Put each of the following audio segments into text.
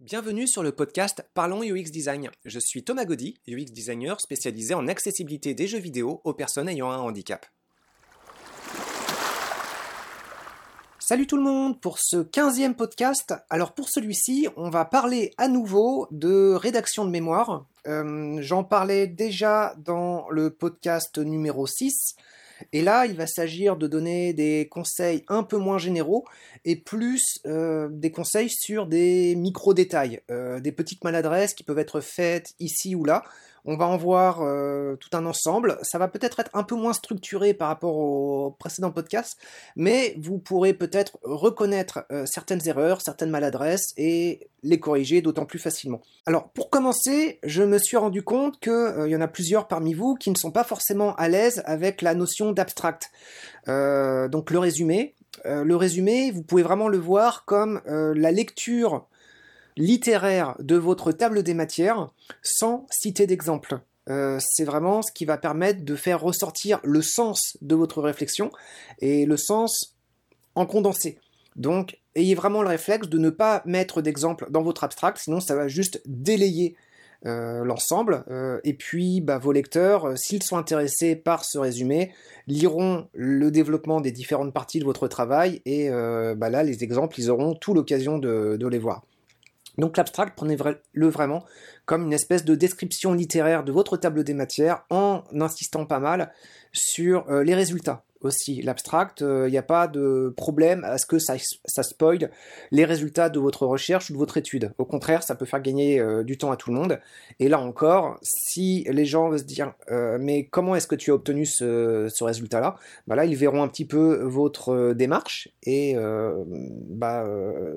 Bienvenue sur le podcast Parlons UX Design. Je suis Thomas Gaudy, UX designer spécialisé en accessibilité des jeux vidéo aux personnes ayant un handicap. Salut tout le monde pour ce 15e podcast. Alors pour celui-ci, on va parler à nouveau de rédaction de mémoire. Euh, j'en parlais déjà dans le podcast numéro 6. Et là, il va s'agir de donner des conseils un peu moins généraux et plus euh, des conseils sur des micro-détails, euh, des petites maladresses qui peuvent être faites ici ou là. On va en voir euh, tout un ensemble. Ça va peut-être être un peu moins structuré par rapport au précédent podcast, mais vous pourrez peut-être reconnaître certaines erreurs, certaines maladresses et les corriger d'autant plus facilement. Alors pour commencer, je me suis rendu compte qu'il y en a plusieurs parmi vous qui ne sont pas forcément à l'aise avec la notion d'abstract. donc le résumé, euh, le résumé, vous pouvez vraiment le voir comme euh, la lecture littéraire de votre table des matières sans citer d'exemple. Euh, c'est vraiment ce qui va permettre de faire ressortir le sens de votre réflexion et le sens en condensé. Donc, ayez vraiment le réflexe de ne pas mettre d'exemple dans votre abstract, sinon ça va juste délayer euh, l'ensemble. Euh, et puis, bah, vos lecteurs, s'ils sont intéressés par ce résumé, liront le développement des différentes parties de votre travail. Et bah, là, les exemples, ils auront tout l'occasion de, les voir. Donc l'abstract, prenez-le vraiment comme une espèce de description littéraire de votre tableau des matières en insistant pas mal sur les résultats aussi l'abstract, il euh, n'y a pas de problème à ce que ça, ça spoil les résultats de votre recherche ou de votre étude. Au contraire, ça peut faire gagner euh, du temps à tout le monde. Et là encore, si les gens veulent se dire euh, mais comment est-ce que tu as obtenu ce, résultat-là? Bah Là, ils verront un petit peu votre démarche et bah,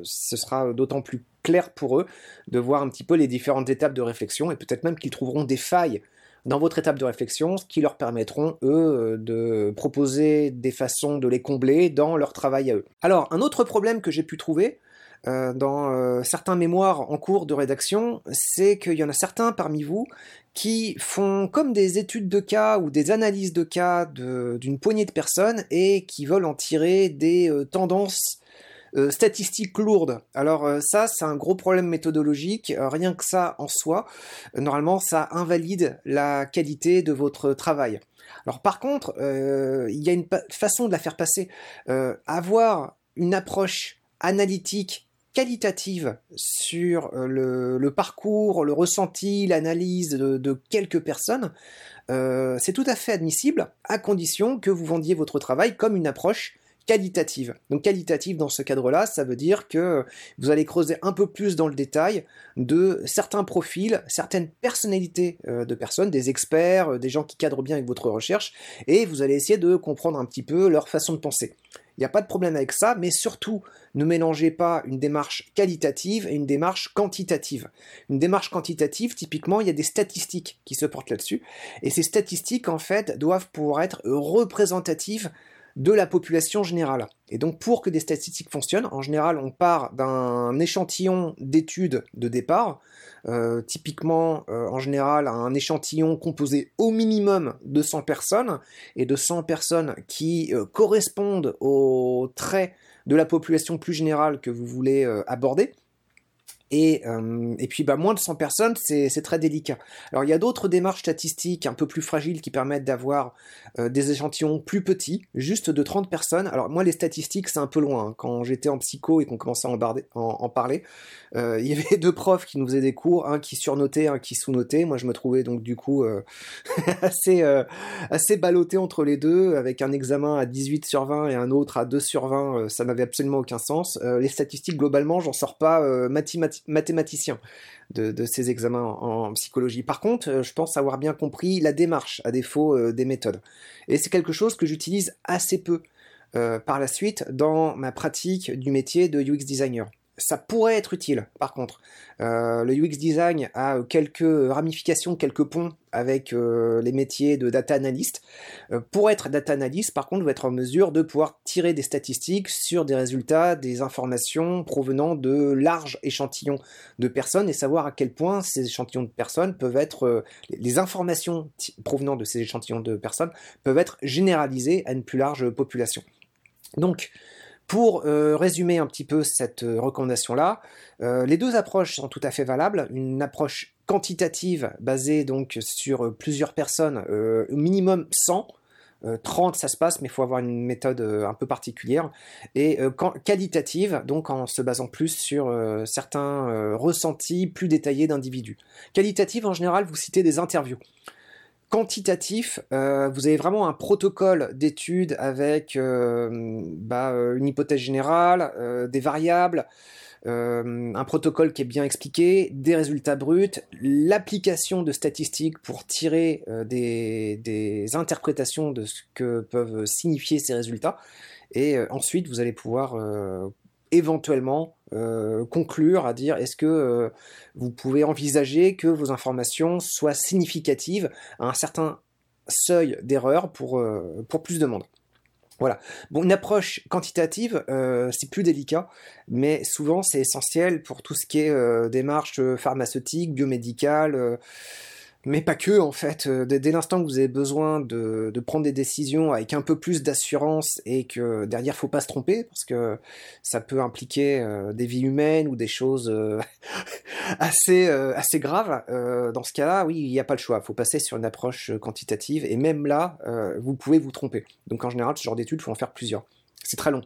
ce sera d'autant plus clair pour eux de voir un petit peu les différentes étapes de réflexion et peut-être même qu'ils trouveront des failles dans votre étape de réflexion, ce qui leur permettront, eux, de proposer des façons de les combler dans leur travail à eux. Alors, un autre problème que j'ai pu trouver, euh, dans euh, certains mémoires en cours de rédaction, c'est qu'il y en a certains parmi vous qui font comme des études de cas ou des analyses de cas d'une poignée de personnes et qui veulent en tirer des euh, tendances euh, statistiques lourdes. Alors euh, ça, c'est un gros problème méthodologique. Euh, rien que ça en soi, normalement, ça invalide la qualité de votre travail. Alors par contre, il y a une façon de la faire passer. avoir une approche analytique qualitative sur le, parcours, le ressenti, l'analyse de, de, quelques personnes, c'est tout à fait admissible à condition que vous vendiez votre travail comme une approche qualitative. Donc qualitative dans ce cadre-là, ça veut dire que vous allez creuser un peu plus dans le détail de certains profils, certaines personnalités euh, de personnes, des experts, euh, des gens qui cadrent bien avec votre recherche, et vous allez essayer de comprendre un petit peu leur façon de penser. Il n'y a pas de problème avec ça, mais surtout, ne mélangez pas une démarche qualitative et une démarche quantitative. Une démarche quantitative, typiquement, il y a des statistiques qui se portent là-dessus, et ces statistiques, en fait, doivent pouvoir être représentatives de la population générale. Et donc pour que des statistiques fonctionnent, en général on part d'un échantillon d'études de départ, euh, typiquement euh, en général un échantillon composé au minimum de 100 personnes, et de 100 personnes qui euh, correspondent aux traits de la population plus générale que vous voulez aborder. Et, euh, et, puis bah, moins de 100 personnes, c'est très délicat. Alors il y a d'autres démarches statistiques un peu plus fragiles qui permettent d'avoir euh, des échantillons plus petits, juste de 30 personnes. Alors moi les statistiques c'est un peu loin. Hein. Quand j'étais en psycho et qu'on commençait à en, en, parler, euh, il y avait deux profs qui nous faisaient des cours, un qui surnotait, un qui sous-notait. Moi je me trouvais donc du coup assez, assez ballotté entre les deux, avec un examen à 18 sur 20 et un autre à 2 sur 20. ça n'avait absolument aucun sens. les statistiques globalement j'en sors pas mathématiquement mathématicien de, ces examens en, psychologie. Par contre, euh, je pense avoir bien compris la démarche, à défaut euh, des méthodes. Et c'est quelque chose que j'utilise assez peu euh, par la suite dans ma pratique du métier de UX designer ça pourrait être utile, par contre. Euh, le UX design a quelques ramifications, quelques ponts avec euh, les métiers de data analyst. Euh, pour être data analyst, par contre, vous être en mesure de pouvoir tirer des statistiques sur des résultats, des informations provenant de larges échantillons de personnes et savoir à quel point ces échantillons de personnes peuvent être, les informations provenant de ces échantillons de personnes peuvent être généralisées à une plus large population. Donc, Pour résumer un petit peu cette recommandation-là, les deux approches sont tout à fait valables. Une approche quantitative basée donc sur plusieurs personnes, au minimum 100, 30 euh, ça se passe, mais il faut avoir une méthode euh, un peu particulière. Et euh, qualitative, donc en se basant plus sur certains ressentis plus détaillés d'individus. Qualitative, en général, vous citez des interviews. Quantitatif, vous avez vraiment un protocole d'étude avec bah, une hypothèse générale, des variables, euh, un protocole qui est bien expliqué, des résultats bruts, l'application de statistiques pour tirer euh, des, interprétations de ce que peuvent signifier ces résultats. Et euh, ensuite, vous allez pouvoir éventuellement conclure à dire est-ce que vous pouvez envisager que vos informations soient significatives à un certain seuil d'erreur pour, pour plus de monde? Voilà. Bon, une approche quantitative, euh, c'est plus délicat, mais souvent c'est essentiel pour tout ce qui est euh, démarche euh, pharmaceutique, biomédicale, mais pas que en fait. Euh, dès, l'instant que vous avez besoin de, prendre des décisions avec un peu plus d'assurance et que derrière faut pas se tromper parce que ça peut impliquer euh, des vies humaines ou des choses euh, assez assez graves. dans ce cas-là, oui, il n'y a pas le choix. Il faut passer sur une approche quantitative et même là, vous pouvez vous tromper. Donc en général, ce genre d'études, faut en faire plusieurs. C'est très long.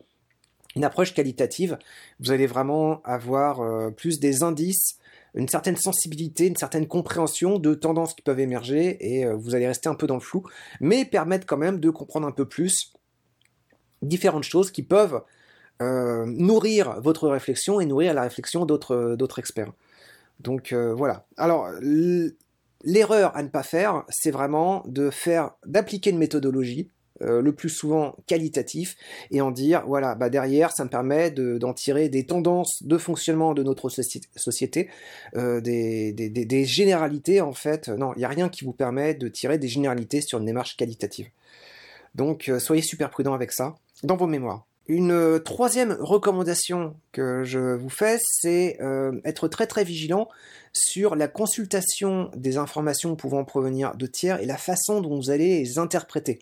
Une approche qualitative, vous allez vraiment avoir plus des indices une certaine sensibilité, une certaine compréhension de tendances qui peuvent émerger et euh, vous allez rester un peu dans le flou, mais permettre quand même de comprendre un peu plus différentes choses qui peuvent euh, nourrir votre réflexion et nourrir la réflexion d'autres experts. Donc euh, voilà. Alors l'erreur à ne pas faire, c'est vraiment d'appliquer une méthodologie euh, le plus souvent qualitatif, et en dire, voilà, bah derrière, ça me permet d'en tirer des tendances de fonctionnement de notre société, euh, des, généralités, en fait. Non, il n'y a rien qui vous permet de tirer des généralités sur une démarche qualitative. Donc, euh, soyez super prudent avec ça, dans vos mémoires. Une troisième recommandation que je vous fais, c'est être très très vigilant sur la consultation des informations pouvant provenir de tiers et la façon dont vous allez les interpréter.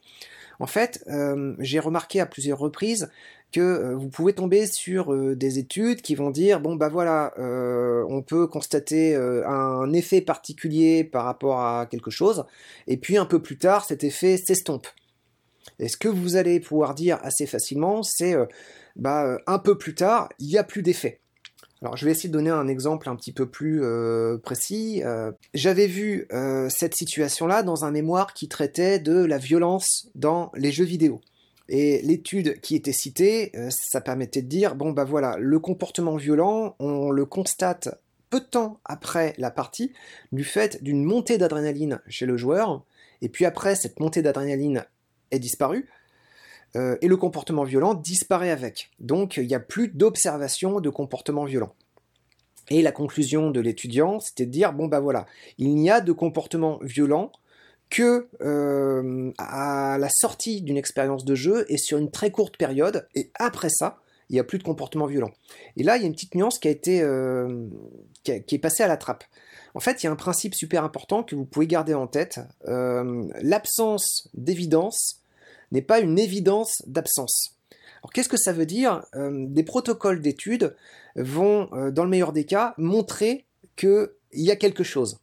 En fait, euh, j'ai remarqué à plusieurs reprises que euh, vous pouvez tomber sur euh, des études qui vont dire bon bah voilà, on peut constater un effet particulier par rapport à quelque chose, et puis un peu plus tard cet effet s'estompe. Et ce que vous allez pouvoir dire assez facilement, c'est bah un peu plus tard, il n'y a plus d'effet. Alors je vais essayer de donner un exemple un petit peu plus euh, précis. Euh, j'avais vu euh, cette situation-là dans un mémoire qui traitait de la violence dans les jeux vidéo. Et l'étude qui était citée, ça permettait de dire, bon bah voilà, le comportement violent, on le constate peu de temps après la partie, du fait d'une montée d'adrénaline chez le joueur, et puis après cette montée d'adrénaline est disparue, euh, et le comportement violent disparaît avec. Donc il n'y a plus d'observation de comportement violent. Et la conclusion de l'étudiant, c'était de dire, bon bah voilà, il n'y a de comportement violent que euh, à la sortie d'une expérience de jeu et sur une très courte période, et après ça, il n'y a plus de comportement violent. Et là, il y a une petite nuance qui a été euh, qui, est passée à la trappe. En fait, il y a un principe super important que vous pouvez garder en tête. L'absence d'évidence n'est pas une évidence d'absence. Alors qu'est-ce que ça veut dire? Euh, Des protocoles d'études vont, euh, dans le meilleur des cas, montrer qu'il y a quelque chose.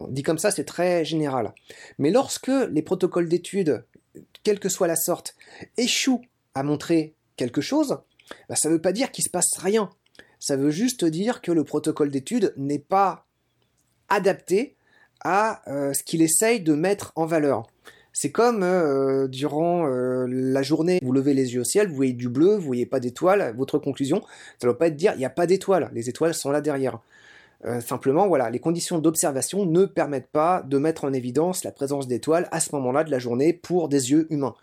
On dit comme ça, c'est très général. Mais lorsque les protocoles d'études, quelle que soit la sorte, échouent à montrer quelque chose, bah, ça ne veut pas dire qu'il se passe rien. Ça veut juste dire que le protocole d'étude n'est pas adapté à euh, ce qu'il essaye de mettre en valeur. C'est comme euh, durant euh, la journée, vous levez les yeux au ciel, vous voyez du bleu, vous voyez pas d'étoiles. Votre conclusion, ça ne doit pas être dire il n'y a pas d'étoiles. Les étoiles sont là derrière. Euh, simplement, voilà, les conditions d'observation ne permettent pas de mettre en évidence la présence d'étoiles à ce moment-là de la journée pour des yeux humains.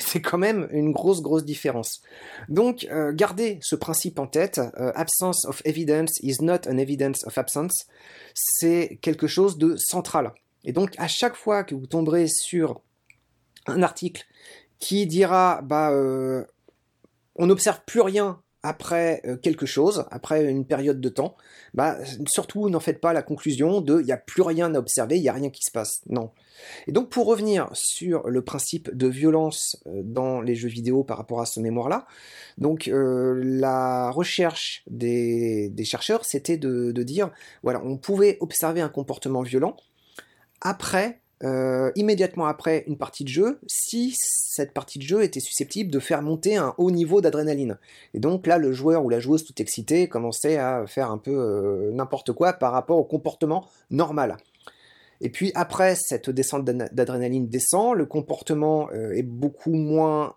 C'est quand même une grosse, grosse différence. Donc, gardez ce principe en tête. absence of evidence is not an evidence of absence. C'est quelque chose de central. Et donc, à chaque fois que vous tomberez sur un article qui dira bah euh, on n'observe plus rien après euh, quelque chose, après une période de temps, bah, surtout n'en faites pas la conclusion de il n'y a plus rien à observer, il n'y a rien qui se passe. Non. Et donc pour revenir sur le principe de violence euh, dans les jeux vidéo par rapport à ce mémoire-là, donc la recherche des, chercheurs, c'était de dire, voilà, on pouvait observer un comportement violent après euh, immédiatement après une partie de jeu si cette partie de jeu était susceptible de faire monter un haut niveau d'adrénaline. Et donc là, le joueur ou la joueuse tout excité commençait à faire un peu euh, n'importe quoi par rapport au comportement normal. Et puis après, cette descente d'adrénaline descend, le comportement euh, est beaucoup moins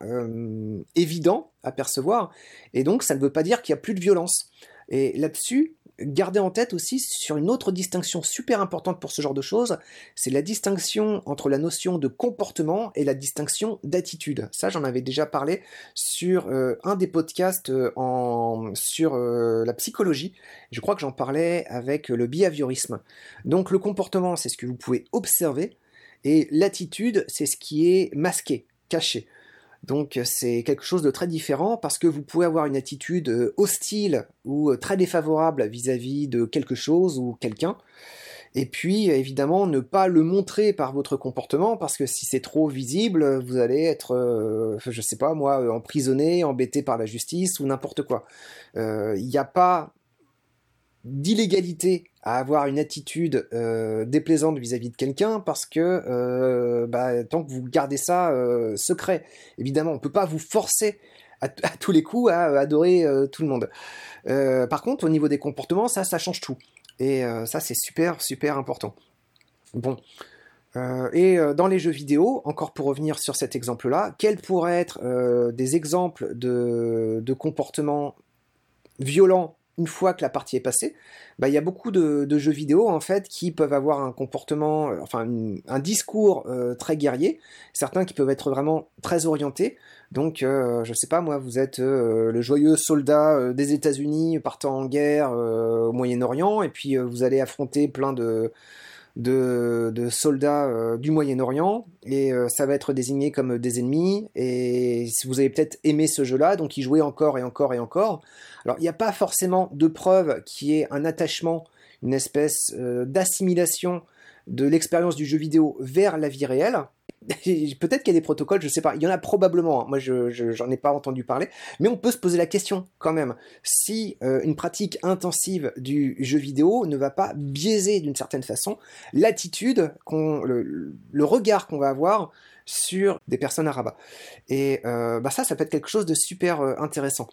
évident à percevoir, et donc ça ne veut pas dire qu'il n'y a plus de violence. Et là-dessus, Gardez en tête aussi sur une autre distinction super importante pour ce genre de choses, c'est la distinction entre la notion de comportement et la distinction d'attitude. Ça, j'en avais déjà parlé sur euh, un des podcasts euh, en, sur euh, la psychologie. Je crois que j'en parlais avec le behaviorisme. Donc le comportement, c'est ce que vous pouvez observer, et l'attitude, c'est ce qui est masqué, caché. Donc c'est quelque chose de très différent parce que vous pouvez avoir une attitude euh, hostile ou euh, très défavorable vis-à-vis de quelque chose ou quelqu'un. Et puis évidemment ne pas le montrer par votre comportement parce que si c'est trop visible, vous allez être, euh, je sais pas moi, emprisonné, embêté par la justice ou n'importe quoi. Il n'y a pas d'illégalité à avoir une attitude euh, déplaisante vis-à-vis de quelqu'un parce que euh, bah, tant que vous gardez ça euh, secret, évidemment, on ne peut pas vous forcer à, tous les coups à adorer tout le monde. par contre, au niveau des comportements, ça, ça change tout. Et ça, c'est super, super important. Bon. et dans les jeux vidéo, encore pour revenir sur cet exemple-là, quels pourraient être des exemples de comportements violents une fois que la partie est passée, bah, il y a beaucoup de, jeux vidéo en fait qui peuvent avoir un comportement, euh, enfin un discours euh, très guerrier, certains qui peuvent être vraiment très orientés. Donc, euh, je sais pas, moi, vous êtes le joyeux soldat des États-Unis partant en guerre au Moyen-Orient, et puis vous allez affronter plein de, de, soldats euh, du Moyen-Orient et euh, ça va être désigné comme des ennemis et vous avez peut-être aimé ce jeu-là, donc y jouez encore et encore et encore. Alors il n'y a pas forcément de preuve qui est un attachement, une espèce euh, d'assimilation de l'expérience du jeu vidéo vers la vie réelle. Peut-être qu'il y a des protocoles, je sais pas. Il y en a probablement. Hein. Moi, je j'en ai pas entendu parler, mais on peut se poser la question quand même. Si euh, une pratique intensive du jeu vidéo ne va pas biaiser d'une certaine façon l'attitude, le, regard qu'on va avoir sur des personnes arabes. Et euh, bah ça, ça peut être quelque chose de super euh, intéressant.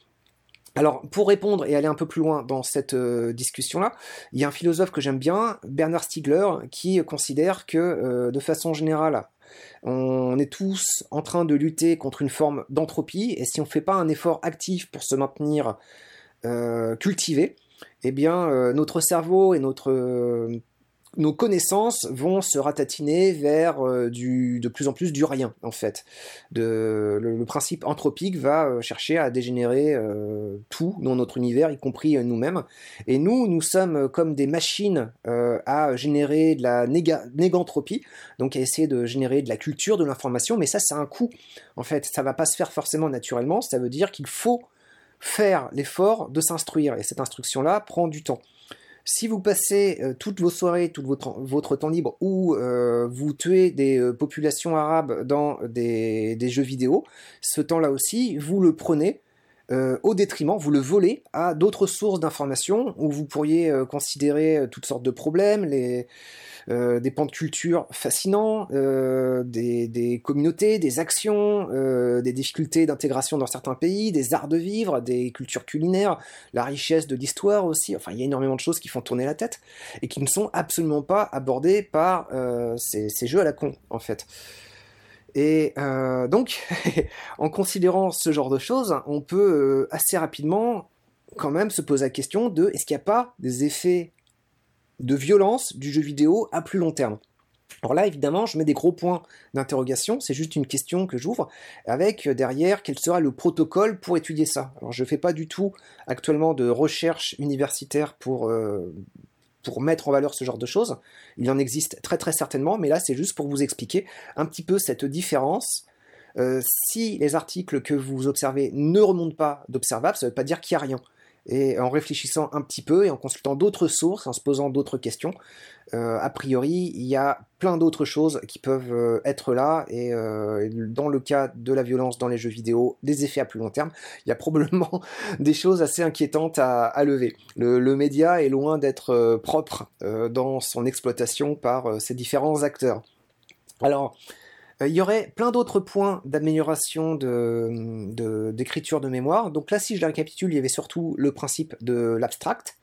Alors, pour répondre et aller un peu plus loin dans cette discussion-là, il y a un philosophe que j'aime bien, Bernard Stiegler, qui considère que, de façon générale, on est tous en train de lutter contre une forme d'entropie, et si on ne fait pas un effort actif pour se maintenir euh, cultivé, eh bien, euh, notre cerveau et notre nos connaissances vont se ratatiner vers euh, de plus en plus du rien, en fait. Le, principe anthropique va euh, chercher à dégénérer euh, tout dans notre univers, y compris nous-mêmes. Et nous, nous sommes comme des machines à générer de la négantropie, donc à essayer de générer de la culture, de l'information, mais ça, c'est un coût. En fait, ça va pas se faire forcément naturellement, ça veut dire qu'il faut faire l'effort de s'instruire, et cette instruction-là prend du temps. Si vous passez euh, toutes vos soirées, tout votre, temps libre, ou euh, vous tuez des euh, populations arabes dans des, jeux vidéo, ce temps-là aussi, vous le prenez au détriment, vous le volez à d'autres sources d'informations où vous pourriez considérer toutes sortes de problèmes, les, euh, des pans de culture fascinants, euh, des, communautés, des actions, euh, des difficultés d'intégration dans certains pays, des arts de vivre, des cultures culinaires, la richesse de l'histoire aussi. Enfin, il y a énormément de choses qui font tourner la tête et qui ne sont absolument pas abordées par ces, jeux à la con, en fait. Et donc, en considérant ce genre de choses, on peut assez rapidement quand même se poser la question de est-ce qu'il n'y a pas des effets de violence du jeu vidéo à plus long terme? Alors là, évidemment, je mets des gros points d'interrogation, c'est juste une question que j'ouvre, avec euh, derrière quel sera le protocole pour étudier ça? Alors je ne fais pas du tout actuellement de recherche universitaire pour, euh, pour mettre en valeur ce genre de choses. Il en existe très très certainement, mais là c'est juste pour vous expliquer un petit peu cette différence si les articles que vous observez ne remontent pas d'observables, ça ne veut pas dire qu'il n'y a rien et en réfléchissant un petit peu et en consultant d'autres sources, en se posant d'autres questions, euh, a priori, il y a plein d'autres choses qui peuvent euh, être là, et euh, dans le cas de la violence dans les jeux vidéo, des effets à plus long terme, il y a probablement des choses assez inquiétantes à, lever. Le, le, média est loin d'être propre dans son exploitation par ces différents acteurs. Alors, il y aurait plein d'autres points d'amélioration d'écriture de, mémoire. Donc là, si je récapitule, il y avait surtout le principe de l'abstract.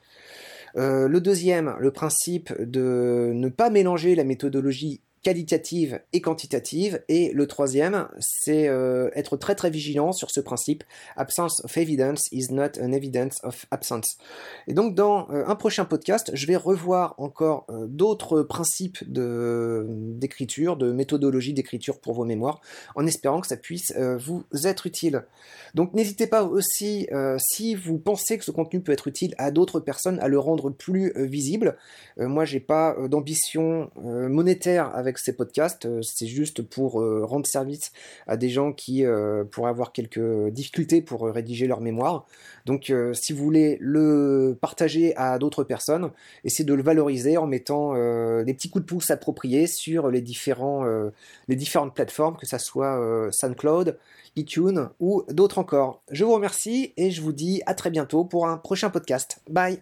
Euh, le deuxième, le principe de ne pas mélanger la méthodologie qualitative et quantitative. Et le troisième, c'est euh, être très très vigilant sur ce principe absence of evidence is not an evidence of absence. Et donc dans euh, un prochain podcast, je vais revoir encore euh, d'autres principes d'écriture, de, méthodologie d'écriture pour vos mémoires, en espérant que ça puisse vous être utile. Donc n'hésitez pas aussi, si vous pensez que ce contenu peut être utile à d'autres personnes, à le rendre plus visible. moi, j'ai pas d'ambition monétaire avec ces podcasts. Euh, c'est juste pour euh, rendre service à des gens qui euh, pourraient avoir quelques difficultés pour rédiger leur mémoire. Donc si vous voulez le partager à d'autres personnes, essayez de le valoriser en mettant des petits coups de pouce appropriés sur les, différents, les différentes plateformes, que ce soit SoundCloud, iTunes ou d'autres encore. Je vous remercie et je vous dis à très bientôt pour un prochain podcast. Bye